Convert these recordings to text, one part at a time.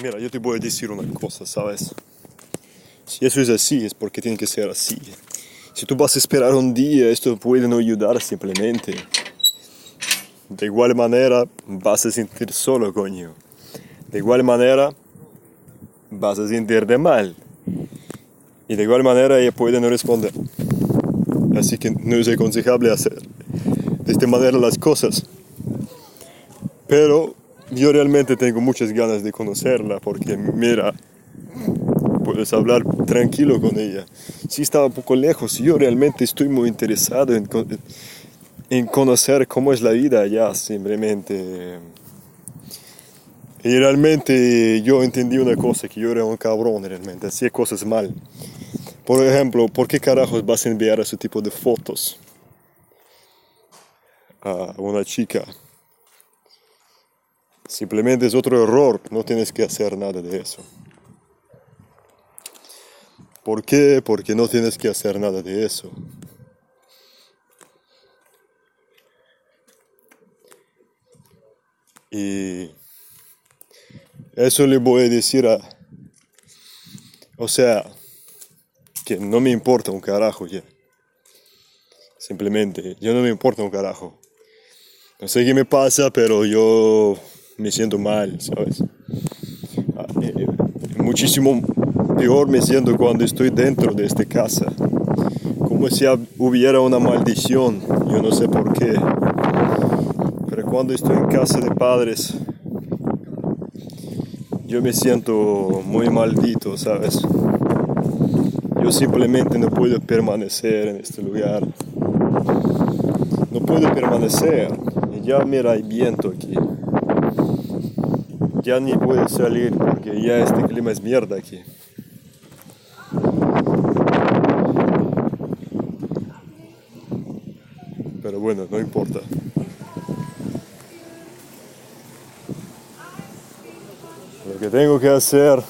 Mira, yo te voy a decir una cosa, ¿sabes? Si eso es así, es porque tiene que ser así. Si tú vas a esperar un día, esto puede no ayudar simplemente. De igual manera, vas a sentir solo, coño. De igual manera, vas a sentirte mal. Y de igual manera, ella puede no responder. Así que no es aconsejable hacer de esta manera las cosas. Pero yo realmente tengo muchas ganas de conocerla porque mira, puedes hablar tranquilo con ella. Si estaba un poco lejos, yo realmente estoy muy interesado en, en conocer cómo es la vida allá, simplemente. Y realmente yo entendí una cosa, que yo era un cabrón realmente, hacía cosas mal. Por ejemplo, ¿por qué carajos vas a enviar ese tipo de fotos a una chica? Simplemente es otro error, no tienes que hacer nada de eso. ¿Por qué? Porque no tienes que hacer nada de eso. Y eso le voy a decir a... O sea, que no me importa un carajo ya. Simplemente, yo no me importa un carajo. No sé qué me pasa, pero yo me siento mal, ¿sabes? Ah, eh, eh, muchísimo peor me siento cuando estoy dentro de esta casa. Como si hubiera una maldición, yo no sé por qué. Pero cuando estoy en casa de padres, yo me siento muy maldito, ¿sabes? Yo simplemente no puedo permanecer en este lugar. No puedo permanecer. Y ya mira, hay viento aquí ya ni puede salir porque ya este clima es mierda aquí. Pero bueno, no importa. Lo que tengo que hacer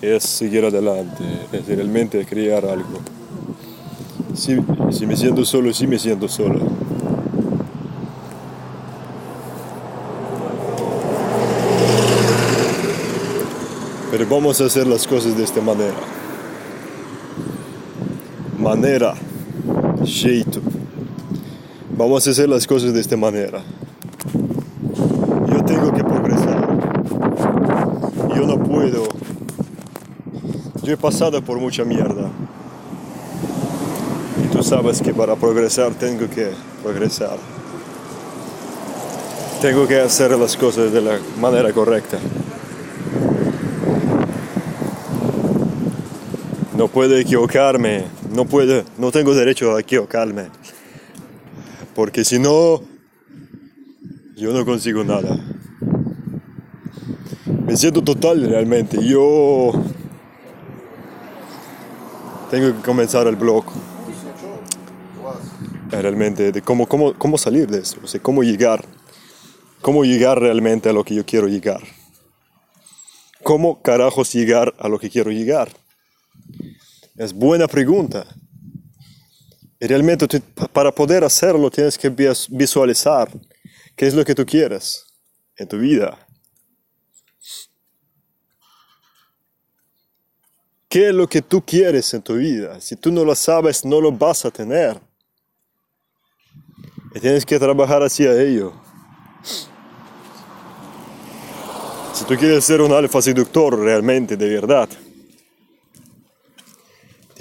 es seguir adelante, es realmente crear algo. Si, si me siento solo, sí me siento solo. Pero vamos a hacer las cosas de esta manera. Manera, jeito. Vamos a hacer las cosas de esta manera. Yo tengo que progresar. Yo no puedo. Yo he pasado por mucha mierda. Y tú sabes que para progresar tengo que progresar. Tengo que hacer las cosas de la manera correcta. No puedo equivocarme, no puedo, no tengo derecho a equivocarme. Porque si no, yo no consigo nada. Me siento total realmente. Yo tengo que comenzar el blog. Realmente, de cómo, cómo, cómo salir de eso, o sea, cómo llegar. Cómo llegar realmente a lo que yo quiero llegar. ¿Cómo carajos llegar a lo que quiero llegar? Es buena pregunta. Y realmente para poder hacerlo tienes que visualizar qué es lo que tú quieres en tu vida. ¿Qué es lo que tú quieres en tu vida? Si tú no lo sabes, no lo vas a tener. Y tienes que trabajar hacia ello. Si tú quieres ser un alfa seductor realmente, de verdad,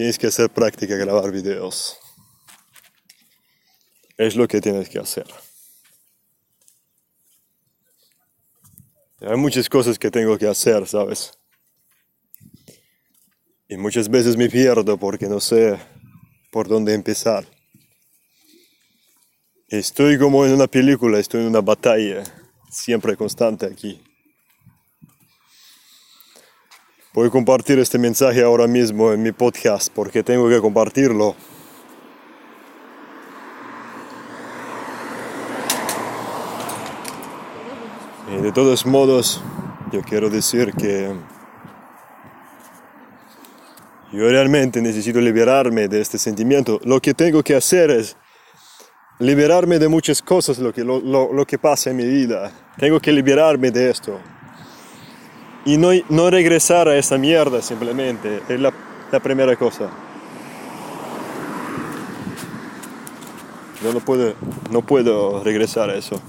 Tienes que hacer práctica, grabar videos. Es lo que tienes que hacer. Hay muchas cosas que tengo que hacer, ¿sabes? Y muchas veces me pierdo porque no sé por dónde empezar. Estoy como en una película, estoy en una batalla, siempre constante aquí. Voy a compartir este mensaje ahora mismo en mi podcast porque tengo que compartirlo. Y de todos modos, yo quiero decir que yo realmente necesito liberarme de este sentimiento. Lo que tengo que hacer es liberarme de muchas cosas lo que, lo, lo, lo que pasa en mi vida. Tengo que liberarme de esto. Y no, no regresar a esa mierda simplemente. Es la, la primera cosa. Yo no puedo, no puedo regresar a eso.